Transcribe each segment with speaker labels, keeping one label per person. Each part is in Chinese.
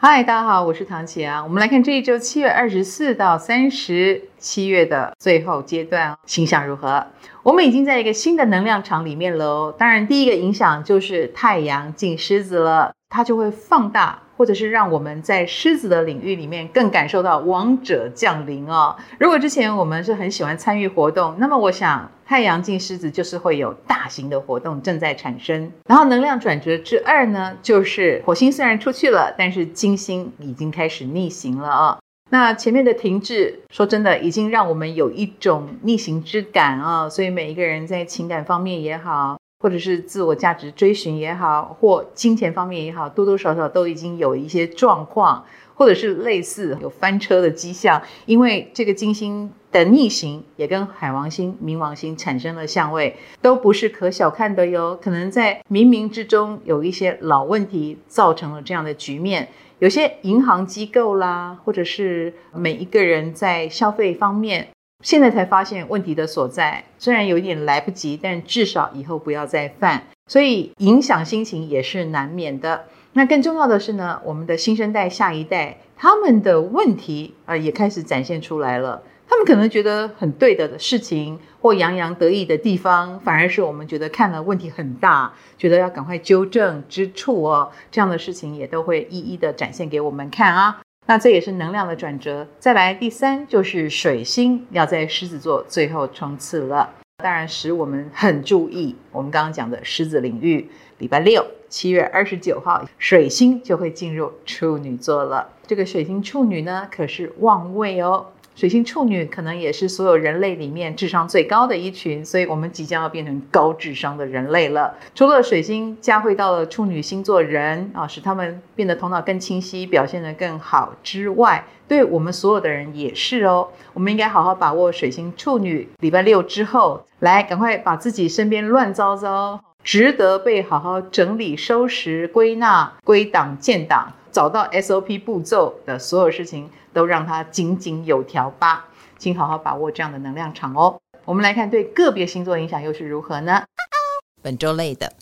Speaker 1: 嗨，大家好，我是唐琪啊。我们来看这一周七月二十四到三十，七月的最后阶段，形象如何？我们已经在一个新的能量场里面了哦。当然，第一个影响就是太阳进狮子了，它就会放大。或者是让我们在狮子的领域里面更感受到王者降临哦。如果之前我们是很喜欢参与活动，那么我想太阳进狮子就是会有大型的活动正在产生。然后能量转折之二呢，就是火星虽然出去了，但是金星已经开始逆行了啊。那前面的停滞，说真的，已经让我们有一种逆行之感啊。所以每一个人在情感方面也好。或者是自我价值追寻也好，或金钱方面也好，多多少少都已经有一些状况，或者是类似有翻车的迹象。因为这个金星的逆行也跟海王星、冥王星产生了相位，都不是可小看的哟。可能在冥冥之中有一些老问题造成了这样的局面。有些银行机构啦，或者是每一个人在消费方面。现在才发现问题的所在，虽然有一点来不及，但至少以后不要再犯，所以影响心情也是难免的。那更重要的是呢，我们的新生代、下一代，他们的问题啊也开始展现出来了。他们可能觉得很对的事情或洋洋得意的地方，反而是我们觉得看了问题很大，觉得要赶快纠正之处哦。这样的事情也都会一一的展现给我们看啊。那这也是能量的转折。再来，第三就是水星要在狮子座最后冲刺了，当然使我们很注意。我们刚刚讲的狮子领域，礼拜六七月二十九号，水星就会进入处女座了。这个水星处女呢，可是旺位哦。水星处女可能也是所有人类里面智商最高的一群，所以我们即将要变成高智商的人类了。除了水星加会到了处女星座人啊，使他们变得头脑更清晰，表现得更好之外，对我们所有的人也是哦。我们应该好好把握水星处女礼拜六之后，来赶快把自己身边乱糟糟、值得被好好整理、收拾、归纳、归档、建档。找到 SOP 步骤的所有事情，都让它井井有条吧。请好好把握这样的能量场哦。我们来看对个别星座影响又是如何呢？
Speaker 2: 本周类的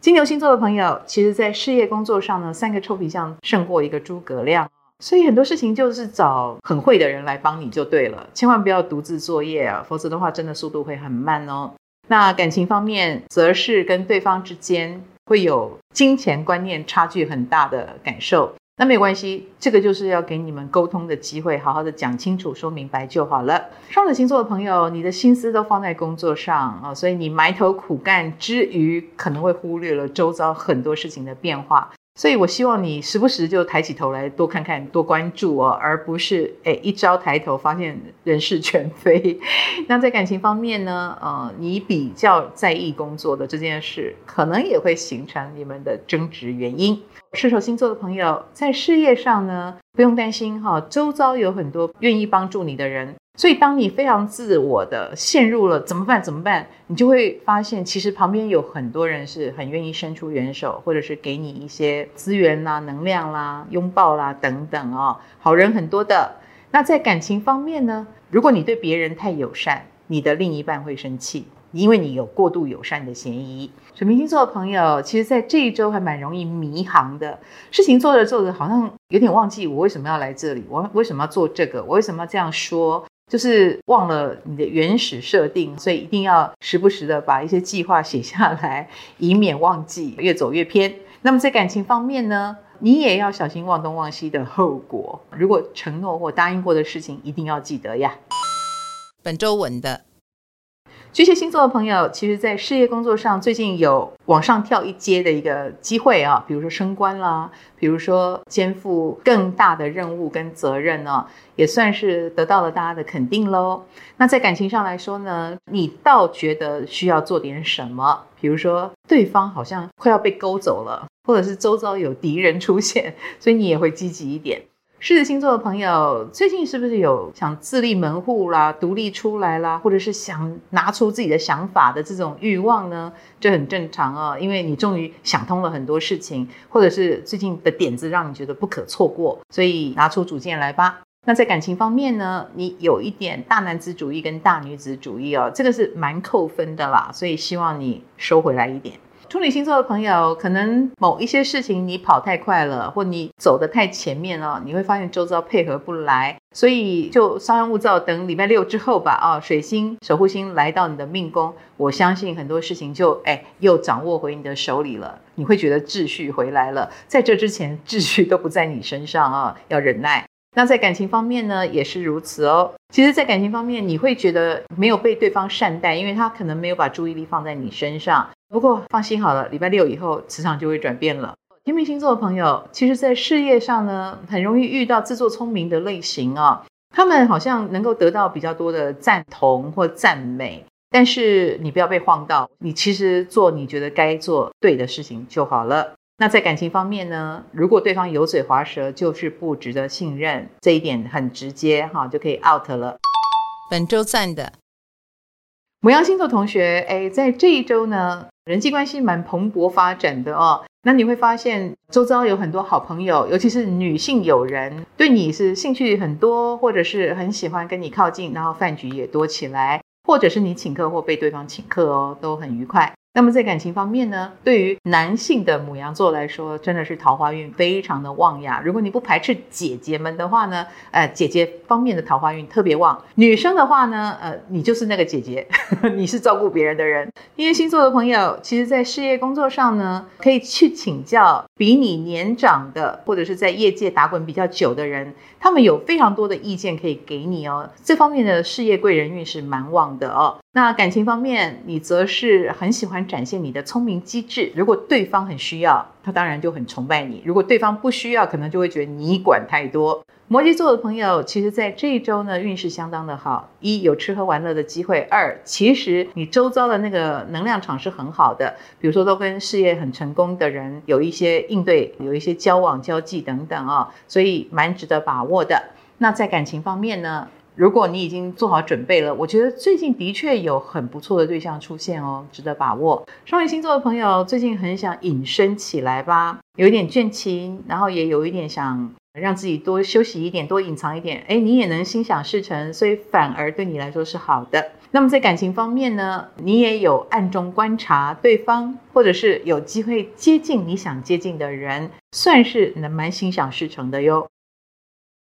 Speaker 1: 金牛星座的朋友，其实在事业工作上呢，三个臭皮匠胜过一个诸葛亮，所以很多事情就是找很会的人来帮你就对了，千万不要独自作业啊，否则的话真的速度会很慢哦。那感情方面，则是跟对方之间。会有金钱观念差距很大的感受，那没有关系，这个就是要给你们沟通的机会，好好的讲清楚、说明白就好了。双子星座的朋友，你的心思都放在工作上啊，所以你埋头苦干之余，可能会忽略了周遭很多事情的变化。所以，我希望你时不时就抬起头来多看看、多关注哦，而不是诶一朝抬头发现人事全非。那在感情方面呢？呃，你比较在意工作的这件事，可能也会形成你们的争执原因。射手星座的朋友在事业上呢，不用担心哈，周遭有很多愿意帮助你的人。所以，当你非常自我的陷入了怎么办？怎么办？你就会发现，其实旁边有很多人是很愿意伸出援手，或者是给你一些资源啦、能量啦、拥抱啦等等哦，好人很多的。那在感情方面呢？如果你对别人太友善，你的另一半会生气，因为你有过度友善的嫌疑。水瓶星座的朋友，其实，在这一周还蛮容易迷航的，事情做着做着，好像有点忘记我为什么要来这里，我为什么要做这个，我为什么要这样说。就是忘了你的原始设定，所以一定要时不时的把一些计划写下来，以免忘记，越走越偏。那么在感情方面呢，你也要小心忘东忘西的后果。如果承诺或答应过的事情，一定要记得呀。
Speaker 2: 本周稳的。
Speaker 1: 巨蟹星座的朋友，其实，在事业工作上最近有往上跳一阶的一个机会啊，比如说升官啦，比如说肩负更大的任务跟责任呢，也算是得到了大家的肯定喽。那在感情上来说呢，你倒觉得需要做点什么，比如说对方好像快要被勾走了，或者是周遭有敌人出现，所以你也会积极一点。狮子星座的朋友，最近是不是有想自立门户啦、独立出来啦，或者是想拿出自己的想法的这种欲望呢？这很正常哦，因为你终于想通了很多事情，或者是最近的点子让你觉得不可错过，所以拿出主见来吧。那在感情方面呢，你有一点大男子主义跟大女子主义哦，这个是蛮扣分的啦，所以希望你收回来一点。处女星座的朋友，可能某一些事情你跑太快了，或你走得太前面了，你会发现周遭配合不来，所以就稍安勿躁，等礼拜六之后吧。啊，水星守护星来到你的命宫，我相信很多事情就哎又掌握回你的手里了，你会觉得秩序回来了。在这之前，秩序都不在你身上啊，要忍耐。那在感情方面呢，也是如此哦。其实，在感情方面，你会觉得没有被对方善待，因为他可能没有把注意力放在你身上。不过放心好了，礼拜六以后磁场就会转变了。天秤星座的朋友，其实，在事业上呢，很容易遇到自作聪明的类型啊、哦。他们好像能够得到比较多的赞同或赞美，但是你不要被晃到，你其实做你觉得该做对的事情就好了。那在感情方面呢，如果对方油嘴滑舌，就是不值得信任，这一点很直接哈，就可以 out 了。
Speaker 2: 本周赞的
Speaker 1: 牡羊星座同学，哎，在这一周呢，人际关系蛮蓬勃发展的哦。那你会发现，周遭有很多好朋友，尤其是女性友人，对你是兴趣很多，或者是很喜欢跟你靠近，然后饭局也多起来，或者是你请客或被对方请客哦，都很愉快。那么在感情方面呢，对于男性的母羊座来说，真的是桃花运非常的旺呀。如果你不排斥姐姐们的话呢，呃，姐姐方面的桃花运特别旺。女生的话呢，呃，你就是那个姐姐，你是照顾别人的人。因为星座的朋友，其实在事业工作上呢，可以去请教比你年长的，或者是在业界打滚比较久的人，他们有非常多的意见可以给你哦。这方面的事业贵人运是蛮旺的哦。那感情方面，你则是很喜欢展现你的聪明机智。如果对方很需要，他当然就很崇拜你；如果对方不需要，可能就会觉得你管太多。摩羯座的朋友，其实在这一周呢，运势相当的好。一有吃喝玩乐的机会；二其实你周遭的那个能量场是很好的，比如说都跟事业很成功的人有一些应对，有一些交往交际等等啊、哦，所以蛮值得把握的。那在感情方面呢？如果你已经做好准备了，我觉得最近的确有很不错的对象出现哦，值得把握。双鱼星座的朋友最近很想隐身起来吧，有一点倦勤，然后也有一点想让自己多休息一点，多隐藏一点。诶，你也能心想事成，所以反而对你来说是好的。那么在感情方面呢，你也有暗中观察对方，或者是有机会接近你想接近的人，算是能蛮心想事成的哟。